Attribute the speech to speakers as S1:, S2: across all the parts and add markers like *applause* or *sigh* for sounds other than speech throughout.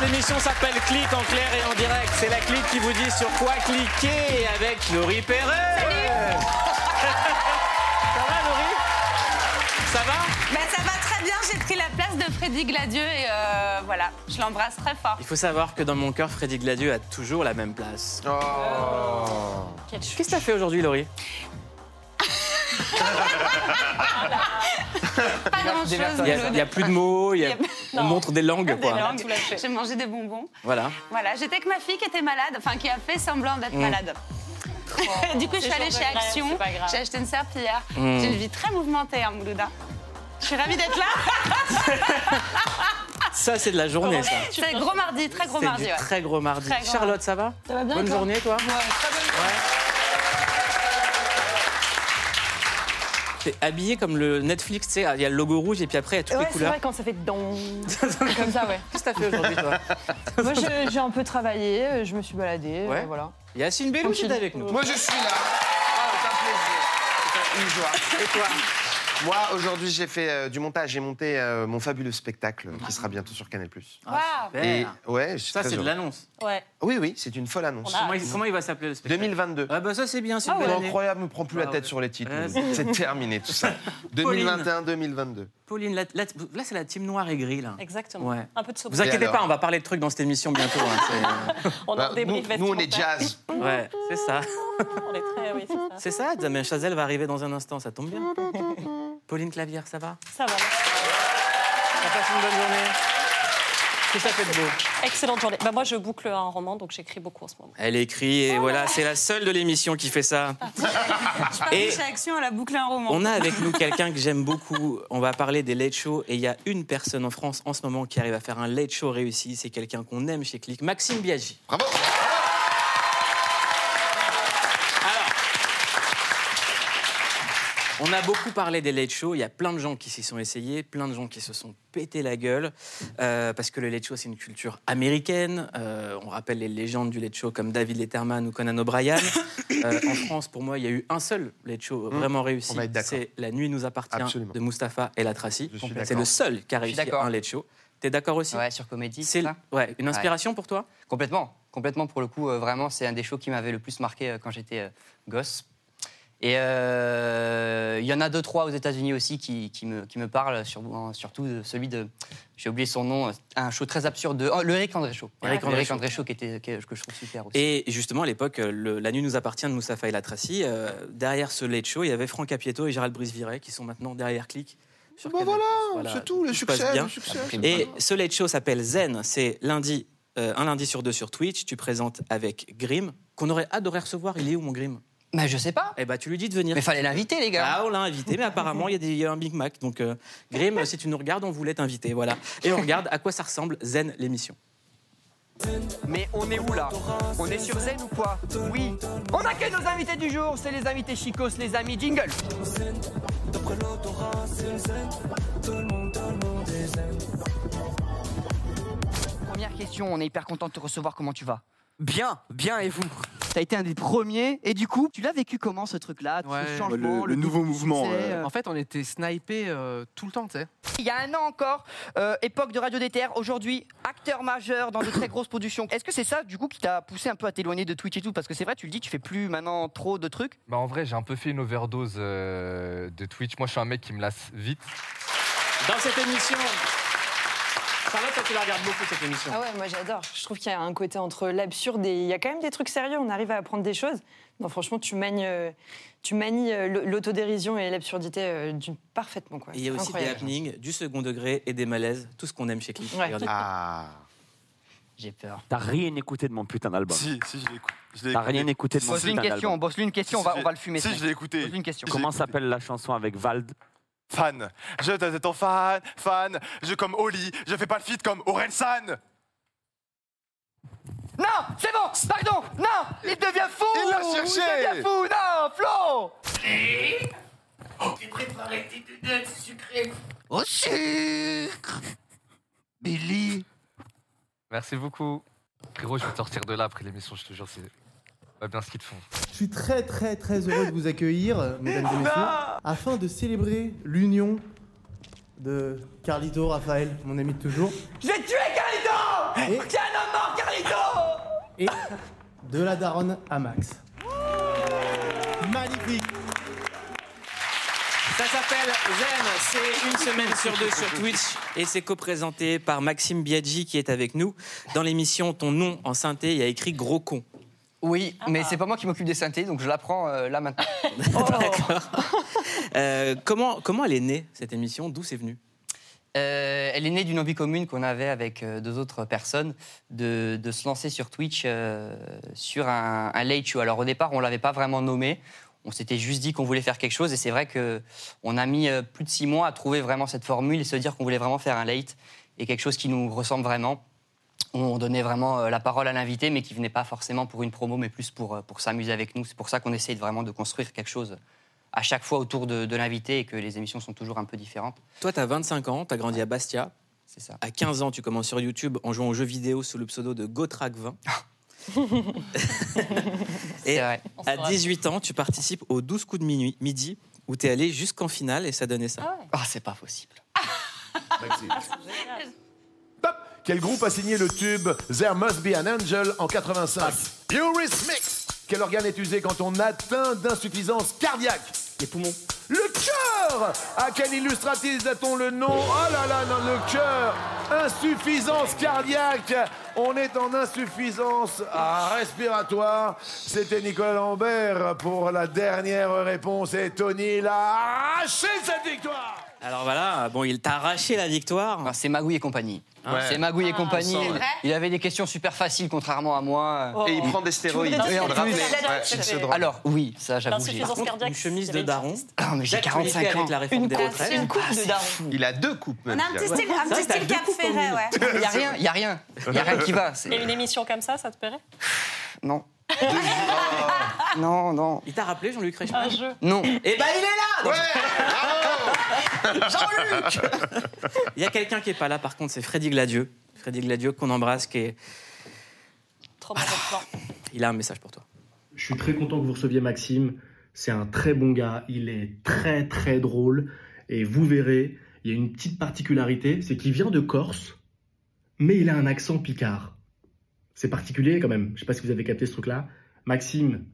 S1: L'émission s'appelle Clic en clair et en direct. C'est la clique qui vous dit sur quoi cliquer avec Laurie Perret. *laughs* Ça va
S2: Ben, ça va très bien, j'ai pris la place de Freddy Gladieux et euh, voilà, je l'embrasse très fort.
S1: Il faut savoir que dans mon cœur, Freddy Gladieux a toujours la même place. Qu'est-ce que t'as fait aujourd'hui Laurie
S2: Pas grand chose.
S1: Il y, a, plus de mots, il y a- on montre des langues quoi.
S2: J'ai mangé des bonbons.
S1: Voilà.
S2: Voilà, j'étais avec ma fille qui était malade, enfin qui a fait semblant d'être
S1: Mm.
S2: malade. *laughs* du coup, je suis allée chez Action, j'ai acheté une serpillière.
S1: Mm.
S2: J'ai une vie très mouvementée, hein, Moulouda. Je suis ravie d'être là. *laughs*
S1: Ça c'est de la journée ça.
S2: C'est gros mardi, très gros mardi.
S1: du
S2: ouais.
S1: très gros mardi.
S2: Très
S1: Charlotte, ça va
S3: Ça va bien,
S1: Bonne journée toi
S3: Ouais, très bonne
S1: T'es habillé comme le Netflix, tu sais, il y a le logo rouge et puis après il y a toutes
S3: Ouais,
S1: les
S3: c'est
S1: couleurs.
S3: vrai quand ça fait don. *laughs* Comme ça, ouais.
S1: Qu'est-ce que t'as fait aujourd'hui toi *laughs*
S3: Moi, je- j'ai un peu travaillé, euh, je me suis baladée,
S1: Ouais.
S3: euh, voilà.
S1: Yacine Bellou qui est avec nous.
S4: Moi, je suis là. C'est un plaisir. C'est une joie.
S1: Et toi?
S4: Moi, aujourd'hui, j'ai fait euh, du montage. J'ai monté euh, mon fabuleux spectacle qui sera bientôt sur Canal+.
S2: Waouh.
S4: Et ouais, je suis
S1: Ça
S4: très
S1: c'est de
S4: heureux.
S1: l'annonce.
S3: Ouais.
S4: Oui, oui, c'est une folle annonce.
S1: Comment, il- comment il va s'appeler le spectacle?
S4: 2022.
S1: Ah bah ça c'est bien, c'est une
S3: Ah
S1: belle
S3: ouais.
S1: année.
S4: Incroyable, ne prends plus la
S1: Ah
S4: tête
S1: ouais.
S4: sur les titres.
S1: Ouais,
S4: c'est terminé tout ça. 2021-2022. *laughs*
S1: Pauline, là, là- là, c'est la team noire et gris là.
S3: Exactement.
S1: Ouais.
S3: Un peu de
S1: Vous
S3: sobriété.
S1: inquiétez
S4: alors
S1: pas, on va parler de trucs dans cette émission bientôt. hein, *laughs*
S3: On a
S4: Bah,
S3: débrief
S4: nous, nous, on est
S3: vestimentaire.
S4: jazz.
S1: c'est- ouais, c'est ça.
S3: On est très, oui, c'est *laughs* ça.
S1: C'est ça, Damien Chazelle va arriver dans un instant, ça tombe bien. Pauline Clavière, ça va?
S3: Ça va.
S1: Ça passe une bonne journée que ça fait de beau
S3: Excellente journée. Bah, moi, je boucle un roman, donc j'écris beaucoup en ce moment.
S1: Elle écrit et voilà, c'est la seule de l'émission qui fait ça. *laughs* Et
S2: Chez Action, elle a bouclé un roman.
S1: on a avec nous quelqu'un que j'aime beaucoup. On va parler des late shows et il y a une personne en France en ce moment qui arrive à faire un late show réussi. C'est quelqu'un qu'on aime chez Click, Maxime Biaggi.
S4: Bravo.
S1: On a beaucoup parlé des late shows. Il y a plein de gens qui s'y sont essayés, plein de gens qui se sont pété la gueule. euh, parce que le late show, c'est une culture américaine. Euh, on rappelle les légendes du late show comme David Letterman ou Conan O'Brien. *coughs* Euh, en France, pour moi, il y a eu un seul late show vraiment réussi.
S4: on va être d'accord.
S1: C'est La nuit nous appartient
S4: Absolument.
S1: de Mustapha Atrassi.
S4: Je suis
S1: C'est le seul qui a réussi un late show. T'es d'accord aussi
S5: Ouais, sur comédie,
S1: C'est
S5: c'est ça
S1: ouais, une inspiration pour toi?
S5: Complètement. Complètement, pour le coup, euh, vraiment, c'est un des shows qui m'avait le plus marqué euh, quand j'étais euh, gosse. Et euh, il y en a deux, trois aux États-Unis aussi qui, qui me, qui me parlent, sur- en- surtout celui de. J'ai oublié son nom, un show très absurde de. oh, le Eric André Show.
S1: Eric André Show.
S5: André Show, qui était, que, que je trouve super aussi.
S1: Et justement, à l'époque, La nuit nous appartient de Mustapha El Atrassi. euh, derrière ce late show, il y avait Franck Capietto et Gérald Brice-Viret qui sont maintenant derrière Click.
S4: Bah voilà, c'est tout, le succès,
S1: bien.
S4: le succès.
S1: Et ce late show s'appelle Zen. C'est lundi, euh, un lundi sur deux sur Twitch. Tu présentes avec Grim, qu'on aurait adoré recevoir. Il est où mon Grim
S5: Mais je sais pas.
S1: Eh ben, tu lui dis de venir.
S5: Mais fallait l'inviter, les gars.
S1: Ah, on l'a invité, mais apparemment, il y, a des- il y a un Big Mac. Donc, euh, Grim, si tu nous regardes, on voulait t'inviter. Voilà. Et on regarde à quoi ça ressemble Zen, l'émission.
S6: Mais on est où là? On est sur Zen ou quoi? Oui. On accueille nos invités du jour, c'est les invités chicos, les amis jingle. Première question, on est hyper content de te recevoir, comment tu vas? Bien, bien et vous? T'as été un des premiers et du coup, tu l'as vécu comment ce truc-là
S7: Ouais,
S6: Ce changement,
S7: le, le nouveau mouvement.
S6: succès,
S7: euh.
S6: euh.
S7: En fait, on était snipés euh, tout le temps, tu sais.
S6: Il y a un an encore, euh, époque de Radio DTR, aujourd'hui acteur majeur dans de très grosses productions. Est-ce que c'est ça du coup qui t'a poussé un peu à t'éloigner de Twitch et tout? Parce que c'est vrai, tu le dis, tu fais plus maintenant trop de trucs.
S8: Bah en vrai, j'ai un peu fait une overdose euh, de Twitch. Moi, je suis un mec qui me lasse vite.
S1: Dans cette émission. Charlotte, toi, tu la regardes beaucoup, cette émission.
S3: Ah ouais, moi j'adore. Je trouve qu'il y a un côté entre l'absurde et il y a quand même des trucs sérieux. On arrive à apprendre des choses. Non, franchement, tu manies, euh, tu manies euh, l'autodérision et l'absurdité euh, parfaitement. Quoi.
S1: Et il y a aussi des
S3: incroyable.
S1: happenings, du second degré et des malaises, tout ce qu'on aime chez Click.
S3: Ouais.
S4: Ah. *laughs*
S5: J'ai peur.
S9: T'as rien écouté de mon putain d'album.
S10: Si, si, je l'ai écouté. Je l'ai
S9: T'as rien écouté de mon putain
S6: question,
S9: d'album.
S6: bosse-lui une question, on va, on va le fumer.
S10: Si, je l'ai écouté.
S6: Pose-lui une question.
S9: Comment s'appelle la chanson avec Vald?
S10: Fan. Je t'attends ton fan, fan. Je comme Oli. Je fais pas le feat comme Orelsan.
S6: Non, c'est bon, pardon, non, il devient fou
S10: Il l'a cherché.
S6: Il devient fou, non, Flo
S11: faut arrêter d'être sucré?
S12: Au sucre Billy
S8: Merci beaucoup. Frérot, je vais te sortir de là après l'émission, je te jure, c'est pas bien ce qu'ils font.
S13: Je suis très très très heureux de vous accueillir, mesdames et messieurs, afin de célébrer l'union de Carlito, Raphaël, mon ami de toujours,
S11: Je vais tuer Carlito
S13: Et-
S11: Tiens, un homme mort, Carlito
S13: et de la daronne à Max. Magnifique
S1: Ça s'appelle Zen, c'est une semaine sur deux sur Twitch et c'est co-présenté par Maxime Biaggi qui est avec nous. Dans l'émission Ton nom en synthé, il y a écrit gros con.
S5: Oui, mais c'est pas moi qui m'occupe des synthés, donc je l'apprends euh, là maintenant. *laughs* *laughs*
S1: Euh, comment, comment elle est née cette émission? D'où c'est venu?
S5: Euh, elle est née d'une envie commune qu'on avait avec euh, deux autres personnes de, de se lancer sur Twitch euh, sur un, un late show. Alors au départ, on l'avait pas vraiment nommé. On s'était juste dit qu'on voulait faire quelque chose et c'est vrai que on a mis euh, plus de six mois à trouver vraiment cette formule et se dire qu'on voulait vraiment faire un late et quelque chose qui nous ressemble vraiment. On donnait vraiment euh, la parole à l'invité, mais qui venait pas forcément pour une promo, mais plus pour, euh, pour s'amuser avec nous. C'est pour ça qu'on essaye vraiment de construire quelque chose à chaque fois autour de, de l'invité et que les émissions sont toujours un peu différentes.
S1: Toi, tu as 25 ans, tu as grandi à Bastia.
S5: C'est ça.
S1: À 15 ans, tu commences sur YouTube en jouant aux jeux vidéo sous le pseudo de GoTrack20. *laughs* et à 18 ans, tu participes aux 12 coups de minuit, midi, où tu es allé jusqu'en finale et ça donnait ça.
S5: Ah, c'est pas possible. *laughs*
S14: Quel groupe a signé le tube There Must Be an Angel en 85 Eurythmics Quel organe est usé quand on atteint d'insuffisance cardiaque?
S1: Les poumons.
S14: Le cœur! À quel illustratif a-t-on le nom? Oh là là, non, le cœur! Insuffisance cardiaque! On est en insuffisance respiratoire. C'était Nicolas Lambert pour la dernière réponse et Tony l'a arraché cette victoire
S1: Alors voilà, bon, il t'a arraché la victoire.
S5: Ah, c'est Magouille et compagnie.
S1: Ouais.
S5: C'est Magouille et
S1: Ah,
S5: compagnie. Il avait des questions super faciles, contrairement à moi.
S4: Et il prend des stéroïdes,
S5: Et en plus-.
S4: Ouais.
S5: Alors, oui, ça, j'avoue. j'ai-
S1: Par contre, une chemise de daron.
S5: Ah, mais j'ai
S1: D'actualité
S5: 45 ans.
S1: avec la réforme
S5: Une
S1: des
S5: coupe,
S1: retraites.
S5: une coupe de daron.
S4: Il a deux coupes même.
S2: On a un petit style, un petit style Cap Ferret, ouais.
S5: Il y a rien, il y a rien. Il y a rien qui va.
S15: Et une émission comme ça, ça te plairait?
S5: Non. Non, non.
S1: Il t'a rappelé Jean-Luc Reichmann?
S15: Un jeu.
S5: Non.
S1: Eh ben il est là
S5: Jean-Luc *laughs*
S1: Il y a quelqu'un qui est pas là, par contre, c'est Freddy Gladieux. Freddy Gladieux qu'on embrasse, qui est...
S15: Trop.
S1: Il a un message pour toi.
S13: Je suis très content que vous receviez Maxime. C'est un très bon gars. Il est très très drôle. Et vous verrez, il y a une petite particularité, c'est qu'il vient de Corse, mais il a un accent picard. C'est particulier quand même. Je sais pas si vous avez capté ce truc-là. Maxime,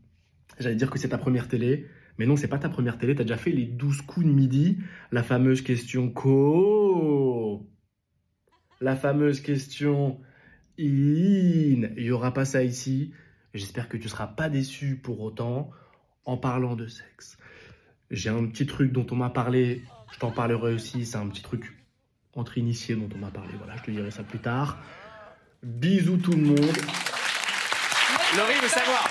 S13: j'allais dire que c'est ta première télé, mais non, c'est pas ta première télé. T'as déjà fait les 12 coups de midi, la fameuse question co. La fameuse question in. Il y aura pas ça ici. J'espère que tu seras pas déçu pour autant en parlant de sexe. J'ai un petit truc dont on m'a parlé, je t'en parlerai aussi, c'est un petit truc entre initiés dont on m'a parlé, voilà, je te dirai ça plus tard. Bisous tout le monde.
S1: Laurie veut savoir.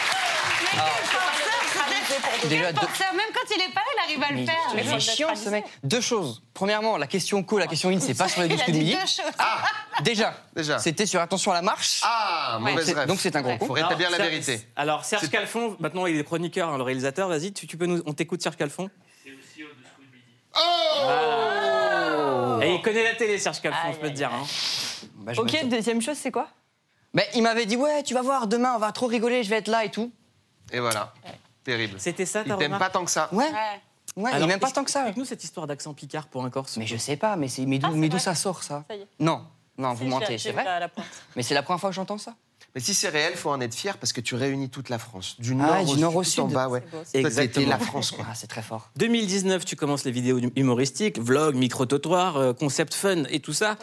S5: Déjà, deux-
S2: même quand il est pas là, il arrive à le
S5: Mais,
S2: faire.
S5: mais c'est chiant ce mec. Deux choses. Premièrement, la question co, la question in, c'est pas sur les *laughs*
S2: Il
S5: 12
S2: a
S5: coups de midi. Ah, déjà.
S4: Déjà.
S5: C'était sur attention à la marche.
S4: Ah,
S5: Donc
S4: mauvaise
S5: c'est-
S4: rêve.
S5: Donc c'est un gros coup.
S4: Faut rétablir la
S1: Alors,
S4: vérité.
S1: Alors, Serge Calfon, maintenant il est chroniqueur, hein, le réalisateur, vas-y, tu, tu peux nous, on t'écoute Serge Calfon.
S4: Oh
S1: Et il connaît la télé, Serge Calfon, je peux te dire. hein.
S5: Bah,
S3: Ok, deuxième chose, c'est quoi?
S5: Mais il m'avait dit ouais, tu vas voir, demain on va trop rigoler, je vais être là et tout.
S4: Et voilà. Terrible.
S1: C'était ça,
S4: Il
S1: ta
S4: t'aime
S1: remarque
S4: pas tant que ça.
S5: Ouais.
S2: Ouais.
S1: Alors,
S5: il même pas tant que ça.
S1: Explique-nous cette histoire d'accent picard pour un Corse.
S5: Mais je sais pas, mais c'est mais d'où
S15: Ah, c'est
S5: mais d'où
S15: vrai.
S5: ça sort ça
S15: Ça y est.
S5: Non, non,
S15: Si,
S5: vous
S15: j'ai-
S5: mentez,
S15: j'ai
S5: c'est vrai.
S15: la- la pointe.
S5: Mais c'est la première fois que j'entends ça.
S4: Mais si c'est réel, faut en être fier parce que tu réunis toute la France. Du
S5: Ah,
S4: nord,
S5: du
S4: au,
S5: nord au
S4: sud, en
S5: sud.
S4: bas, ouais.
S15: C'est beau,
S4: Toi, t'étais
S1: Exactement.
S4: la France, quoi.
S5: Ah, c'est très fort.
S1: 2019, tu commences les vidéos humoristiques, vlog, micro-trottoir, euh, concept fun et tout ça.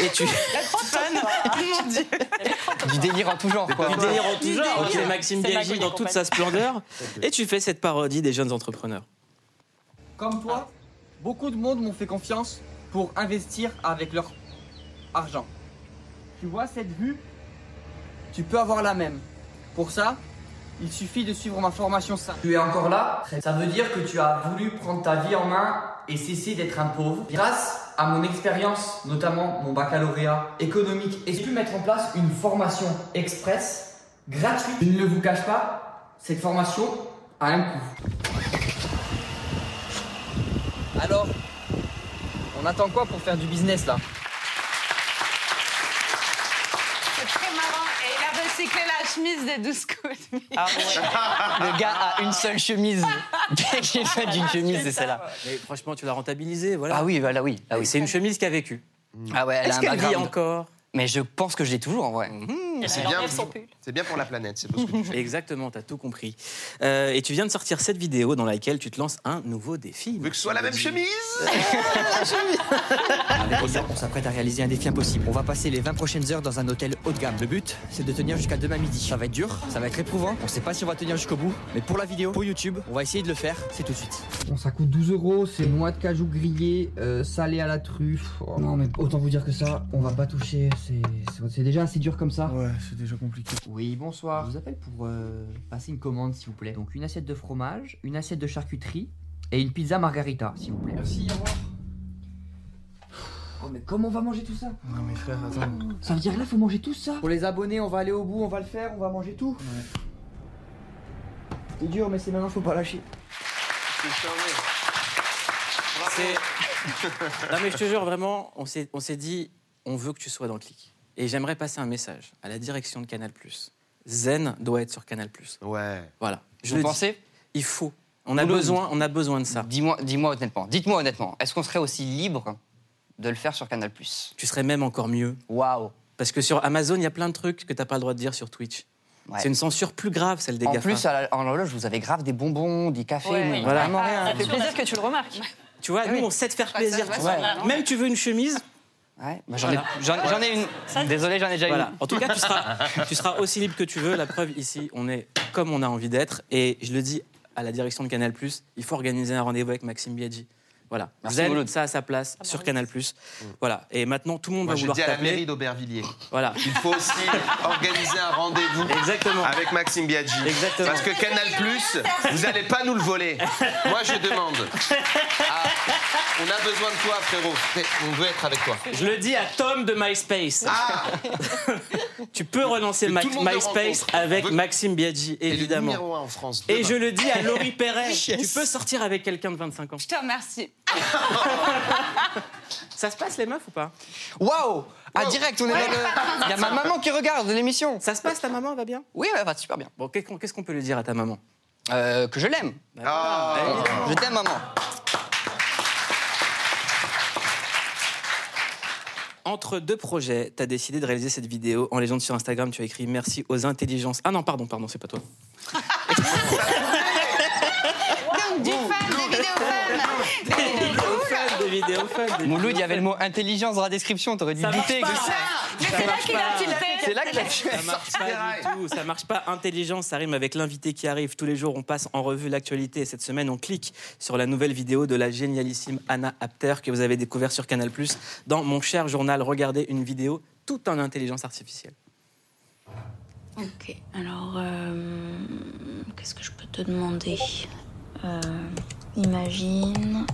S1: Et tu.
S5: Du délire en tout genre quoi.
S1: du délire en tout genre. es Maxime Biaggi dans
S15: et
S1: toute sa splendeur. Et tu fais cette parodie des jeunes entrepreneurs.
S16: Comme toi, beaucoup de monde m'ont fait confiance pour investir avec leur argent. Tu vois cette vue? Tu peux avoir la même. Pour ça, il suffit de suivre ma formation simple. Tu es encore là? Ça veut dire que tu as voulu prendre ta vie en main et cesser d'être un pauvre. Grâce à mon expérience, notamment mon baccalauréat économique, et j'ai pu mettre en place une formation express gratuite. Je ne vous cache pas, cette formation a un coût. Alors, on attend quoi pour faire du business là
S2: C'est très marrant. Et il a recyclé la chemise des 12 coups.
S5: Ah Le gars a une seule chemise. J'ai fait d'une chemise, c'est celle-là.
S1: Mais franchement, tu l'as rentabilisé, voilà.
S5: Ah oui, voilà, oui. Ah oui.
S1: C'est une chemise qui a vécu.
S5: Ah ouais, elle a
S1: Est-ce
S5: un
S1: qu'elle vit
S5: background.
S1: encore?
S5: Mais je pense que je l'ai toujours en vrai.
S4: Et C'est bien, c'est bien pour la planète, c'est ce que tu fais.
S1: Exactement, t'as tout compris. Euh, et tu viens de sortir cette vidéo dans laquelle tu te lances un nouveau défi.
S4: Veux que ce soit la même chemise *laughs*
S7: Avec Osa, on s'apprête à réaliser un défi impossible. On va passer les 20 prochaines heures dans un hôtel haut de gamme. Le but, c'est de tenir jusqu'à demain midi. Ça va être dur, ça va être éprouvant. On sait pas si on va tenir jusqu'au bout, mais pour la vidéo, pour YouTube, on va essayer de le faire. C'est tout de suite.
S16: Bon, ça coûte 12 euros, c'est noix de cajou grillée, euh, salé à la truffe. Oh, non, mais autant vous dire que ça, on va pas toucher. C'est déjà assez dur comme ça.
S7: Ouais, c'est déjà compliqué. Oui, bonsoir. Je vous appelle pour euh, passer une commande, s'il vous plaît. Donc une assiette de fromage, une assiette de charcuterie et une pizza margarita, s'il vous plaît.
S16: Merci, au revoir. Oh, mais comment on va manger tout ça?
S7: Non mais frère, attends.
S16: Ça veut dire là, faut manger tout ça? Pour les abonnés, on va aller au bout, on va le faire, on va manger tout. C'est dur, mais c'est maintenant, faut pas lâcher.
S1: C'est- *laughs* non mais je te jure vraiment, on s'est on s'est dit, on veut que tu sois dans le clic. Et j'aimerais passer un message à la direction de Canal+. Zen doit être sur Canal+.
S4: Ouais.
S1: Voilà. Je
S5: Vous
S1: le dis.
S5: pensez
S1: Il faut. On a
S5: Vous
S1: besoin, on a besoin de ça.
S5: Dis-moi, dis-moi honnêtement. Dites-moi honnêtement. Est-ce qu'on serait aussi libre de le faire sur Canal
S1: Tu serais même encore mieux.
S5: Waouh.
S1: Parce que sur Amazon, il y a plein de trucs que t'as pas le droit de dire sur Twitch.
S5: Ouais.
S1: C'est une censure plus grave, celle des
S5: En
S1: GAFA.
S5: plus, à la- en horloge, vous avez grave des bonbons, des cafés.
S3: Ouais.
S1: Voilà.
S5: Vraiment rien.
S3: Ça fait plaisir que tu le remarques.
S1: Tu vois, nous, on sait te faire plaisir. tu vois. Même tu veux une chemise.
S5: Ouais, bah, j'en ai-
S1: Voilà.
S5: j'en- j'en ai une. Désolé, j'en ai déjà
S1: Voilà.
S5: une.
S1: En tout cas, tu seras, *laughs* tu seras aussi libre que tu veux. La preuve, ici, on est comme on a envie d'être. Et je le dis à la direction de Canal+, il faut organiser un rendez-vous avec Maxime Biaggi. Voilà.
S5: Merci,
S1: Zen,
S5: Mouloud.
S1: ça a sa place sur Canal+. Voilà. Et maintenant, tout le monde
S4: Moi,
S1: va vouloir
S4: dit à la
S1: t'appeler.
S4: mairie d'Aubervilliers.
S1: Voilà.
S4: Il faut aussi *laughs* organiser un rendez-vous
S1: Exactement.
S4: avec Maxime Biaggi.
S1: Exactement.
S4: Parce que Canal vous n'allez pas nous le voler. Moi, je demande. *laughs* Ah, on a besoin de toi, frérot. On veut être avec toi.
S1: Je le dis à Tom de MySpace. *laughs* tu peux relancer Ma- MySpace avec
S4: Veut-
S1: Maxime Biaggi,
S4: Et le
S1: évidemment.
S4: numéro un en France.
S1: Et je le dis à Laurie *laughs* Perret,
S2: Yes.
S1: tu peux sortir avec quelqu'un de 25 ans.
S2: Je te remercie. *laughs*
S1: Ça se passe les meufs ou pas?
S5: Waouh Ah, direct, on est dans le. Il y a ma maman qui regarde l'émission.
S1: Ça se passe, ta maman va bien?
S5: Oui, elle va super bien.
S1: Bon, qu'est-ce qu'on- qu'est-ce qu'on peut lui dire à ta maman?
S5: Euh, que je l'aime.
S4: Ah.
S5: Je t'aime, maman.
S1: Entre deux projets, tu as décidé de réaliser cette vidéo. En légende sur Instagram, tu as écrit merci aux intelligences. Ah non, pardon, pardon, c'est pas toi. *laughs*
S2: Donc, du fun, des vidéos.
S5: Mouloud, il y avait le mot intelligence dans la description, t'aurais dû
S1: Ça marche
S5: douter.
S1: pas.
S5: que-
S2: Mais c'est là qu'il a tilté.
S5: C'est là que la
S1: Ça marche pas du tout, ça marche pas. Intelligence, ça rime avec l'invité qui arrive. Tous les jours, on passe en revue l'actualité. Et Cette semaine, on clique sur la nouvelle vidéo de la génialissime Anna Apter que vous avez découvert sur Canal+. Dans Mon cher journal, regardez une vidéo tout en intelligence artificielle.
S17: Ok, alors euh, qu'est-ce que je peux te demander? Euh, Imagine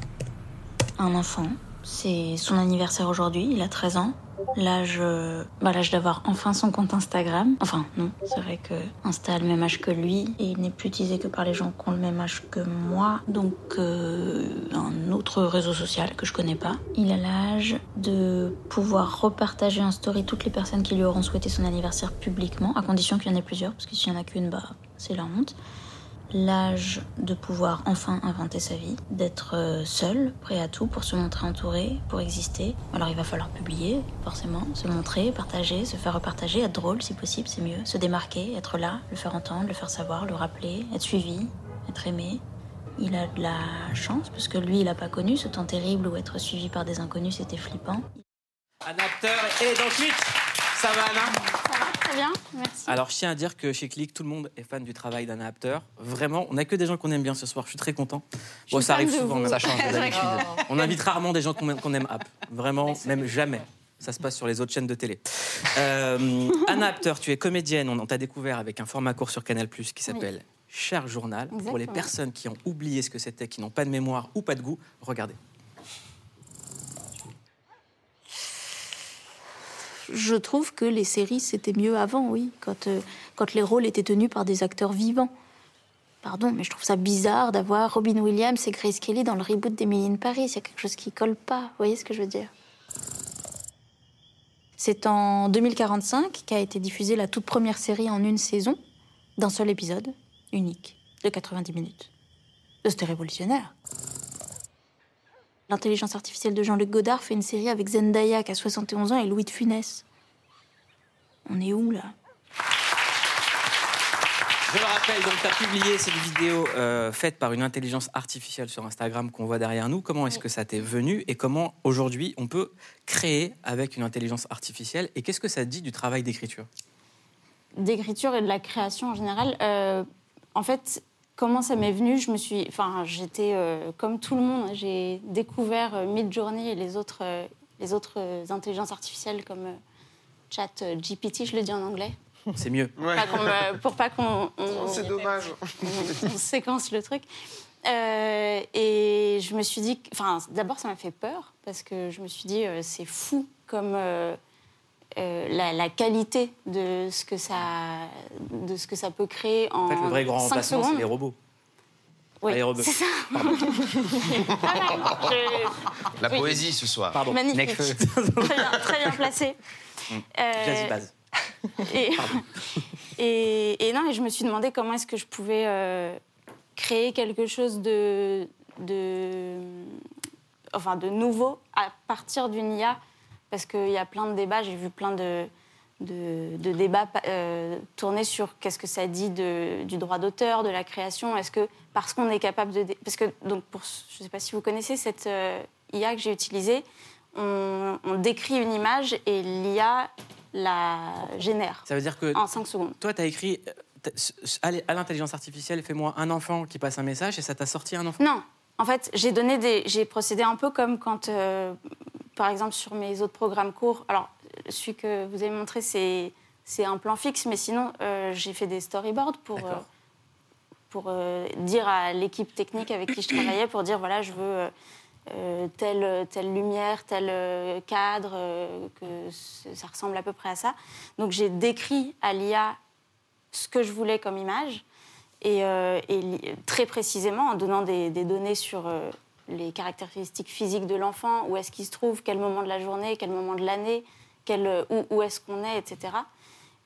S17: un enfant, c'est son anniversaire aujourd'hui, il a 13 ans. L'âge euh, bah, l'âge d'avoir enfin son compte Instagram. Enfin, non, c'est vrai que Insta a le même âge que lui et il n'est plus utilisé que par les gens qui ont le même âge que moi. Donc, euh, un autre réseau social que je connais pas. Il a l'âge de pouvoir repartager en story toutes les personnes qui lui auront souhaité son anniversaire publiquement, à condition qu'il y en ait plusieurs, parce que s'il y en a qu'une, bah, c'est la honte l'âge de pouvoir enfin inventer sa vie, d'être euh, seul, prêt à tout pour se montrer entouré, pour exister. Alors il va falloir publier, forcément, se montrer, partager, se faire repartager, être drôle si possible, c'est mieux, se démarquer, être là, le faire entendre, le faire savoir, le rappeler, être suivi, être aimé. Il a de la chance parce que lui, il n'a pas connu ce temps terrible où être suivi par des inconnus, c'était flippant.
S1: Apter est dans Click. Ça va, Anna
S17: Très bien, merci.
S1: Alors, je tiens à dire que chez Click, tout le monde est fan du travail d'Anna Apter. Vraiment, on n'a que des gens qu'on aime bien ce soir. Je suis très content.
S17: Je suis
S1: ça arrive souvent.
S5: Ça change *laughs* de d'habitude.
S1: On invite rarement des gens qu'on aime, app. Vraiment, même jamais. Ça se passe sur les autres chaînes de télé. Euh, Anna Apter, tu es comédienne. On, t'a découvert avec un format court sur Canal qui s'appelle Cher Journal. Pour les personnes qui ont oublié ce que c'était, qui n'ont pas de mémoire ou pas de goût, regardez.
S17: Je trouve que les séries, c'était mieux avant, oui, quand, euh, quand les rôles étaient tenus par des acteurs vivants.
S18: Pardon, mais je trouve ça bizarre d'avoir Robin Williams et Grace Kelly dans le reboot d'Emily in Paris. Il y a quelque chose qui colle pas. Vous voyez ce que je veux dire? C'est en 2045 qu'a été diffusée la toute première série en une saison, d'un seul épisode, unique, de 90 minutes. C'était révolutionnaire. L'intelligence artificielle de Jean-Luc Godard fait une série avec Zendaya qui a 71 ans et Louis de Funès. On est où là?
S1: Je le rappelle, donc tu as publié cette vidéo euh, faite par une intelligence artificielle sur Instagram qu'on voit derrière nous. Comment est-ce que ça t'est venu et comment aujourd'hui on peut créer avec une intelligence artificielle et qu'est-ce que ça dit du travail d'écriture?
S18: D'écriture et de la création en général. euh, en fait, comment ça m'est venu Je me suis, enfin, j'étais euh, comme tout le monde. J'ai découvert euh, Midjourney et les autres, euh, les autres euh, intelligences artificielles comme euh, Chat euh, GPT, je le dis en anglais.
S1: C'est mieux.
S18: Pas qu'on me- pour pas qu'on on-
S4: C'est dommage.
S18: on, on séquence le truc. Euh, et je me suis dit, enfin, d'abord ça m'a fait peur parce que je me suis dit, euh, c'est fou comme euh, euh, la, la qualité de ce que ça, de ce que ça peut créer en,
S1: En fait, le vrai grand
S18: cinq
S1: remplacement,
S18: secondes.
S1: c'est les robots.
S18: Oui,
S1: les robots.
S18: c'est ça. Je- *laughs*
S4: La
S18: oui.
S4: poésie ce soir.
S1: Pardon.
S18: Magnifique. très, bien, très bien placé. Euh,
S1: Jazzy Baz. *laughs*
S18: et, *laughs* et, et non, et je me suis demandé comment est-ce que je pouvais euh, créer quelque chose de, de, enfin, de nouveau à partir d'une IA, parce qu'il y a plein de débats, j'ai vu plein de, de, de débats euh, tourner sur qu'est-ce que ça dit de- du droit d'auteur, de la création, est-ce que parce qu'on est capable de... Parce que, donc, pour, je ne sais pas si vous connaissez cette euh, IA que j'ai utilisée, on, on décrit une image et l'IA la génère
S1: Ça veut dire que
S18: en 5 secondes.
S1: toi, tu as écrit euh, à l'intelligence artificielle, fais-moi un enfant qui passe un message et ça t'a sorti un enfant.
S18: Non, en fait, j'ai donné des, j'ai procédé un peu comme quand, euh, par exemple, sur mes autres programmes courts. Alors, celui que vous avez montré, c'est c'est un plan fixe, mais sinon, euh, j'ai fait des storyboards pour euh, pour euh, dire à l'équipe technique avec qui je travaillais, pour dire voilà, je veux telle, telle lumière, tel cadre, que ça ressemble à peu près à ça. Donc j'ai décrit à l'IA ce que je voulais comme image, et, très précisément en donnant des, des données sur les caractéristiques physiques de l'enfant, où est-ce qu'il se trouve, quel moment de la journée, quel moment de l'année, quel, euh, où, où est-ce qu'on est, etc.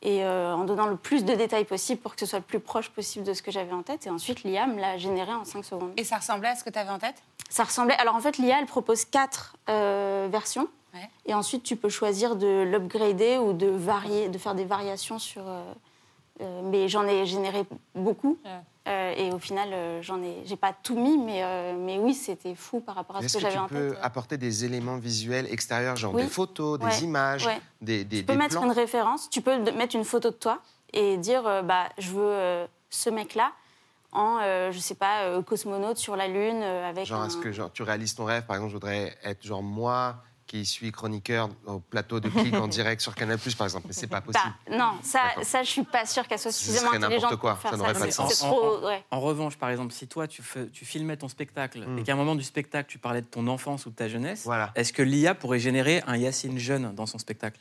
S18: Et euh, en donnant le plus de détails possible pour que ce soit le plus proche possible de ce que j'avais en tête. Et ensuite, l'IA me l'a généré en 5 secondes.
S2: Et ça ressemblait à ce que tu avais en tête?
S18: Ça ressemblait. Alors en fait, l'IA, elle propose quatre euh, versions.
S2: Ouais.
S18: Et ensuite, tu peux choisir de l'upgrader ou de, varier, de faire des variations sur. euh, euh, mais j'en ai généré beaucoup. Euh, et au final, euh, j'en ai, j'ai pas tout mis, mais, euh, mais oui, c'était fou par rapport à ce
S4: Est-ce
S18: que
S4: que
S18: j'avais
S4: tu
S18: en
S4: peux
S18: tête.
S4: apporter des éléments visuels extérieurs, genre
S18: Oui.
S4: des photos, des
S18: Ouais.
S4: images,
S18: Ouais.
S4: des, des,
S18: Tu peux
S4: des
S18: mettre
S4: plans
S18: une référence, tu peux mettre une photo de toi et dire euh, bah, je veux euh, ce mec-là en, euh, je sais pas, euh, cosmonaute sur la Lune euh, avec
S4: Genre,
S18: un...
S4: est-ce que genre, tu réalises ton rêve Par exemple, je voudrais être genre moi qui suis chroniqueur au plateau de clic en *laughs* direct sur Canal+, par exemple. Mais c'est pas possible.
S18: Bah, non, ça, ça, je suis pas sûre qu'elle soit
S4: Ce
S18: suffisamment
S4: serait
S18: intelligente
S4: n'importe quoi,
S18: pour faire
S4: ça
S18: ça.
S4: n'aurait pas de sens.
S1: En-
S18: trop,
S1: en,
S18: ouais.
S1: en revanche, par exemple, si toi, tu, fais- tu filmais ton spectacle
S4: Hmm.
S1: et qu'à un moment du spectacle, tu parlais de ton enfance ou de ta jeunesse, est-ce que l'IA pourrait générer un Yacine jeune dans son spectacle?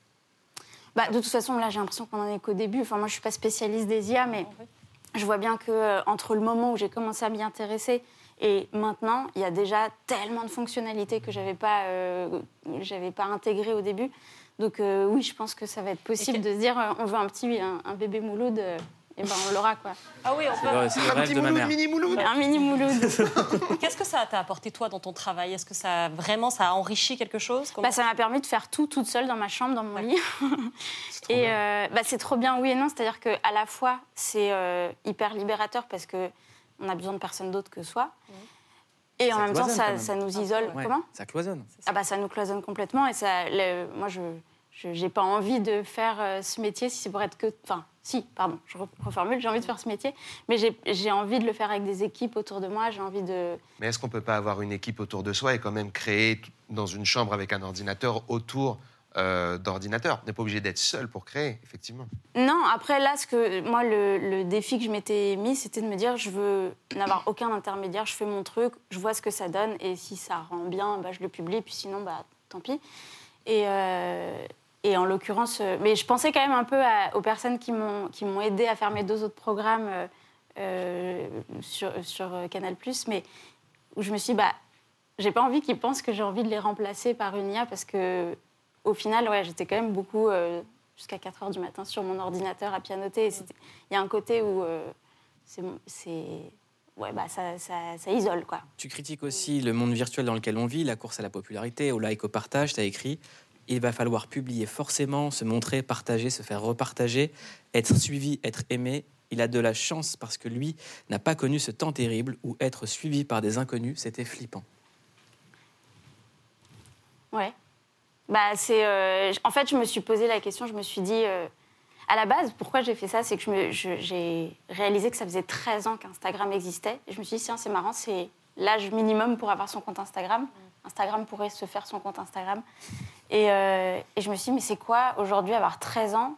S18: Bah, de toute façon, là, j'ai l'impression qu'on en est qu'au début. Enfin, moi, je suis pas spécialiste des IA, mais je vois bien que euh, entre le moment où j'ai commencé à m'y intéresser et maintenant, il y a déjà tellement de fonctionnalités que j'avais pas, euh, j'avais pas intégrées au début. Donc euh, oui, je pense que ça va être possible de se dire, euh, on veut un petit, un, un bébé Mouloud, euh, et ben on l'aura quoi.
S2: Ah oui, on
S1: c'est le Un petit Mouloud,
S4: mini Mouloud.
S18: Un mini Mouloud. *laughs*
S2: Qu'est-ce que ça t'a apporté toi dans ton travail? Est-ce que ça vraiment ça a enrichi quelque chose?
S18: Bah, ça m'a permis de faire tout toute seule dans ma chambre, dans mon lit. *laughs* et euh, bah, c'est trop bien, oui et non. C'est-à-dire qu'à la fois, c'est euh, hyper libérateur parce que on a besoin de personne d'autre que soi. Et en même temps, ça,
S1: même.
S18: ça nous isole.
S1: Ouais,
S18: Comment
S1: Ça cloisonne.
S18: ah bah, Ça nous cloisonne complètement. Et ça, le- moi, je n'ai pas envie de faire euh, ce métier si c'est pour être que... Enfin, si, pardon, je re- reformule, j'ai envie de faire ce métier, mais j'ai- j'ai envie de le faire avec des équipes autour de moi, j'ai envie de...
S4: Mais est-ce qu'on peut pas avoir une équipe autour de soi et quand même créer dans une chambre avec un ordinateur autour euh, d'ordinateur On n'est pas obligé d'être seul pour créer, effectivement.
S18: Non, après là, ce que moi le, défi que je m'étais mis, c'était de me dire je veux n'avoir aucun intermédiaire, je fais mon truc, je vois ce que ça donne et si ça rend bien, bah, je le publie, puis sinon, bah tant pis. Et, euh, en l'occurrence, euh, mais je pensais quand même un peu aux personnes qui m'ont aidé à faire mes deux autres programmes. sur, sur Canal+, mais où je me suis dit, bah, j'ai pas envie qu'ils pensent que j'ai envie de les remplacer par une IA parce que, au final, ouais, j'étais quand même beaucoup euh, jusqu'à 4 heures du matin sur mon ordinateur à pianoter. Il y a un côté où euh, c'est, c'est, ouais, bah, ça, ça, ça isole, quoi.
S1: Tu critiques aussi le monde virtuel dans lequel on vit, la course à la popularité, au like, au partage. Tu as écrit il va falloir publier forcément, se montrer, partager, se faire repartager, être suivi, être aimé. Il a de la chance parce que lui n'a pas connu ce temps terrible où être suivi par des inconnus, c'était flippant.
S18: Ouais. Bah, c'est, euh, en fait, je me suis posé la question, je me suis dit, euh, à la base, pourquoi j'ai fait ça C'est que j'ai réalisé que ça faisait 13 ans qu'Instagram existait. Je me suis dit, tiens, c'est marrant, c'est l'âge minimum pour avoir son compte Instagram. Instagram pourrait se faire son compte Instagram. Et, euh, je me suis dit, mais c'est quoi aujourd'hui avoir 13 ans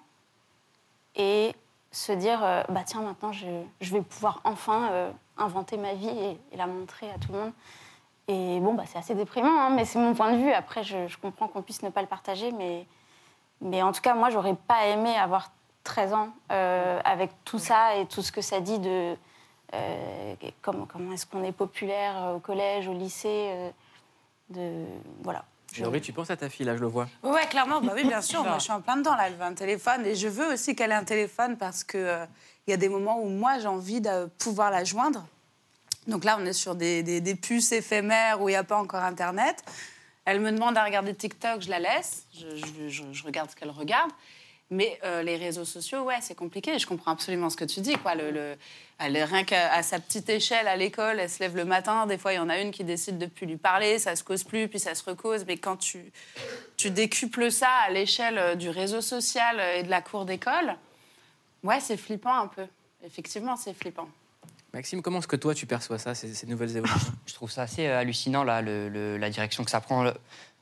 S18: et se dire, bah tiens, maintenant, je, je vais pouvoir enfin inventer ma vie et la montrer à tout le monde. Et bon, bah, c'est assez déprimant, hein, mais c'est mon point de vue. Après, je, je comprends qu'on puisse ne pas le partager, mais, mais en tout cas, moi, j'aurais pas aimé avoir 13 ans euh, avec tout ça et tout ce que ça dit de euh, comment, comment est-ce qu'on est populaire euh, au collège, au lycée. euh, de, voilà.
S1: Laurie, tu penses à ta fille, là, je le vois.
S2: Ouais, clairement, bah oui, bien *laughs* sûr. Moi, je suis en plein dedans, là. Elle veut un téléphone. Et je veux aussi qu'elle ait un téléphone parce qu'il il y a des moments où moi, j'ai envie de pouvoir la joindre. Donc là, on est sur des, des- puces éphémères où il n'y a pas encore Internet. Elle me demande à regarder TikTok, je la laisse. Je, regarde ce qu'elle regarde. Mais euh, les réseaux sociaux, ouais, c'est compliqué. Je comprends absolument ce que tu dis. Quoi. Le, rien qu'à sa petite échelle à l'école, elle se lève le matin. Des fois, il y en a une qui décide de plus lui parler, ça se cause plus, puis ça se recause. Mais quand tu, tu décuples ça à l'échelle euh, du réseau social et de la cour d'école, ouais, c'est flippant un peu. Effectivement, c'est flippant.
S1: Maxime, comment est-ce que toi, tu perçois ça, ces, ces nouvelles évolutions
S5: Je trouve ça assez euh, hallucinant, là, la direction que ça prend.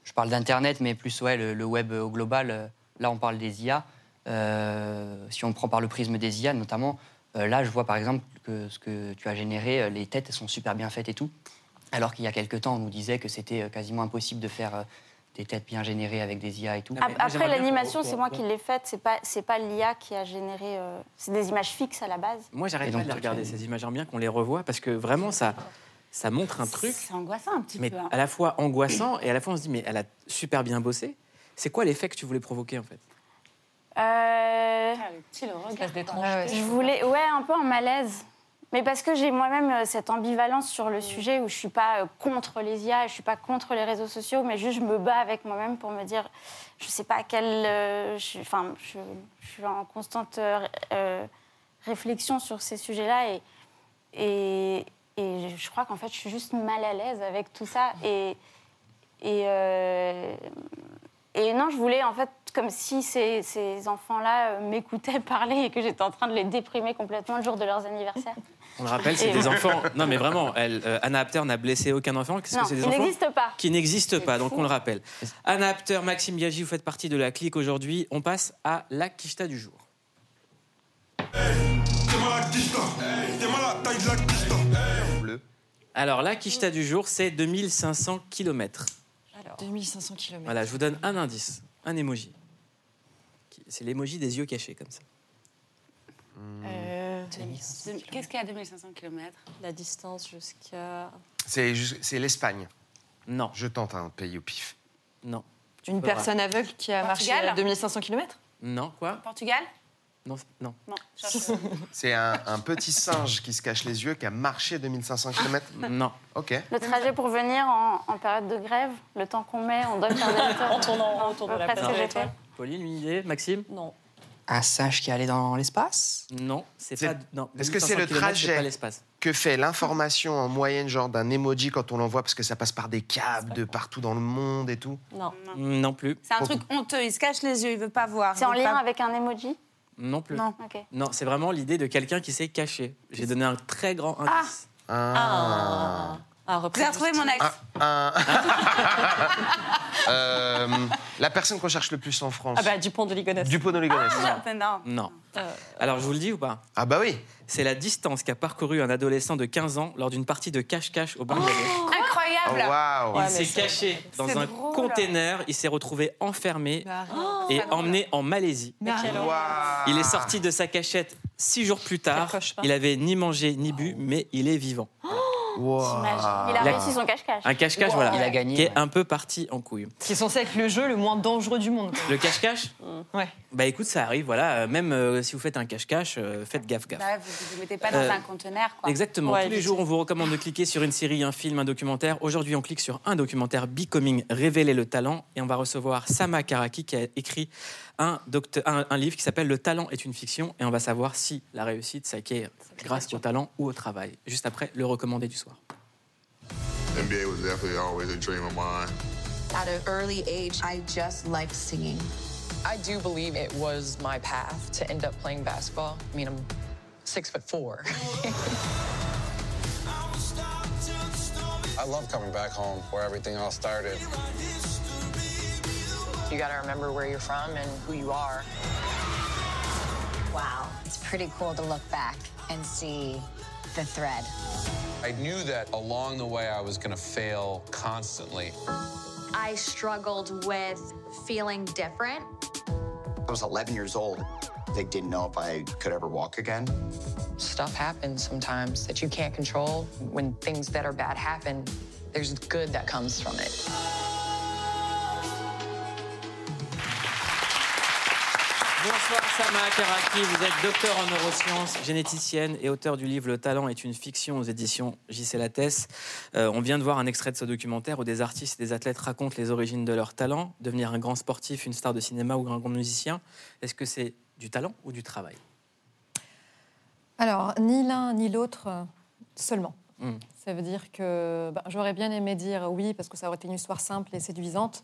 S5: Je parle d'Internet, mais plus ouais, le, web au global. euh, Là, on parle des IA. Euh, si on prend par le prisme des IA, notamment, là, je vois par exemple que ce que tu as généré, les têtes sont super bien faites et tout. Alors qu'il y a quelques temps, on nous disait que c'était quasiment impossible de faire des têtes bien générées avec des IA et tout.
S18: Ap- Après, l'animation, c'est moi qui l'ai faite. C'est pas, c'est pas l'IA qui a généré. euh, c'est des images fixes à la base.
S1: Moi, j'arrête pas de les regarder, ces images. J'aimerais bien qu'on les revoie parce que vraiment, ça, ça montre un truc,
S2: C'est angoissant un petit
S1: mais
S2: peu. hein.
S1: à la fois angoissant et à la fois on se dit, mais elle a super bien bossé. C'est quoi l'effet que tu voulais provoquer en fait?
S18: Euh,
S2: Petit, le regard.
S18: Je voulais, ouais, un peu en malaise. Mais parce que j'ai moi-même euh, cette ambivalence sur le sujet où je suis pas euh, contre les IA, je suis pas contre les réseaux sociaux, mais juste je me bats avec moi-même pour me dire, je sais pas quelle, euh, je, je, suis en constante réflexion sur ces sujets-là et, et, je crois qu'en fait je suis juste mal à l'aise avec tout ça et et et non, je voulais en fait comme si ces, ces enfants-là m'écoutaient *laughs* parler et que j'étais en train de les déprimer complètement le jour de leurs anniversaires.
S1: On le rappelle, c'est des enfants. Non, mais vraiment, elle, euh, Anna Apter n'a blessé aucun enfant. Qu'est-ce
S18: Non,
S1: que c'est des enfants
S18: n'existent pas.
S1: Qui n'existent pas, donc on le rappelle. Anna Apter, Maxime Biaggi, vous faites partie de la clique aujourd'hui. On passe à la quicheta du jour. Alors, la quicheta du jour, c'est 2500 km.
S3: 2500 km.
S1: Voilà, je vous donne un indice, un emoji. C'est l'emoji des yeux cachés, comme ça.
S2: Euh, Qu'est-ce qu'il y a à 2500 km
S15: La distance jusqu'à.
S4: C'est l'Espagne.
S1: Non.
S4: Je tente un pays au pif.
S1: Non.
S3: Une personne aveugle qui a marché
S2: Portugal
S3: à 2500 km
S1: Non, quoi?
S2: Portugal?
S1: Non, non.
S2: Non. *laughs*
S4: C'est un, un petit singe qui se cache les yeux qui a marché 2500 km *laughs*
S1: Non.
S4: Ok.
S18: Le trajet pour venir en, en période de grève, le temps qu'on met, on doit faire des retours.
S15: En tournant autour de la planète.
S1: Pauline, une idée? Maxime?
S15: Non.
S5: Un singe qui allait dans l'espace?
S1: Non, c'est pas. non,
S4: Est-ce que c'est
S1: 2500
S4: le trajet que fait l'information en moyenne, genre d'un emoji quand on l'envoie parce que ça passe par des câbles de partout dans le monde et tout?
S15: Non.
S1: Non plus.
S2: C'est un truc honteux, il se cache les yeux, il veut pas voir.
S18: C'est en lien
S2: pas-
S18: avec un emoji?
S1: Non plus.
S2: Non.
S18: Ok.
S1: Non, c'est vraiment l'idée de quelqu'un qui s'est caché. J'ai donné un très grand indice.
S4: Ah.
S15: Un
S2: Vous avez retrouvé mon ex
S4: Un- *laughs* Euh, la personne qu'on cherche le plus en France.
S15: Ah bah Dupont de Ligonnès.
S4: Dupont de Ligonnès.
S2: Ah, non.
S1: Non.
S15: Euh,
S1: Alors, je vous le dis ou pas?
S4: Ah bah oui.
S1: C'est la distance qu'a parcouru un adolescent de 15 ans lors d'une partie de cache-cache au Bangladesh.
S2: Incroyable
S4: Waouh.
S15: Ouais,
S1: il s'est caché dans
S2: c'est
S1: un
S2: drôle.
S1: container, il s'est retrouvé enfermé
S3: Bah,
S1: et emmené en Malaisie.
S4: Waouh.
S1: Il est sorti de sa cachette Six jours plus tard, il avait ni mangé ni bu, mais il est vivant.
S18: Il a réussi son cache-cache.
S1: Un cache-cache,
S18: Wow.
S1: voilà,
S18: Il a gagné,
S1: qui est un peu parti en couille.
S3: Qui est censé être le jeu le moins dangereux du monde.
S1: Le cache-cache
S3: Ouais.
S1: Bah écoute, ça arrive, voilà. euh, Même euh, si vous faites un cache-cache, euh, faites gaffe, gaffe.
S2: Bah, vous ne mettez pas dans
S1: Euh,
S2: un conteneur, quoi.
S1: Exactement.
S2: Ouais,
S1: Tous les jours, on vous recommande de cliquer sur une série, un film, un documentaire. Aujourd'hui, on clique sur un documentaire Becoming, Révéler le talent. Et on va recevoir Sama Karaki qui a écrit un, docte- un- un livre qui s'appelle Le talent est une fiction. Et on va savoir si la réussite s'acquiert grâce au talent ou au travail. Juste après, le recommandé du soir.
S19: NBA was definitely always a dream of mine.
S20: At an early age, I just liked singing.
S21: I do believe it was my path to end up playing basketball. I mean, I'm six foot four. *laughs*
S22: I love coming back home where everything all started.
S21: You got to remember where you're from and who you are.
S23: Wow, it's pretty cool to look back and see the thread.
S22: I knew that along the way I was going to fail constantly.
S24: I struggled with feeling different.
S25: I was 11 years old. They didn't know if I could ever walk again.
S21: Stuff happens sometimes that you can't control. When things that are bad happen, there's good that comes from it.
S1: Bonsoir Sama Karaki, vous êtes docteur en neurosciences, généticienne et auteur du livre Le talent est une fiction aux éditions JC Lattès. Euh, on vient de voir un extrait de ce documentaire où des artistes et des athlètes racontent les origines de leur talent, devenir un grand sportif, une star de cinéma ou un grand musicien. Est-ce que c'est du talent ou du travail?
S26: Alors, ni l'un ni l'autre euh, seulement.
S1: Hmm.
S26: Ça veut dire que ben, j'aurais bien aimé dire oui, parce que ça aurait été une histoire simple et séduisante.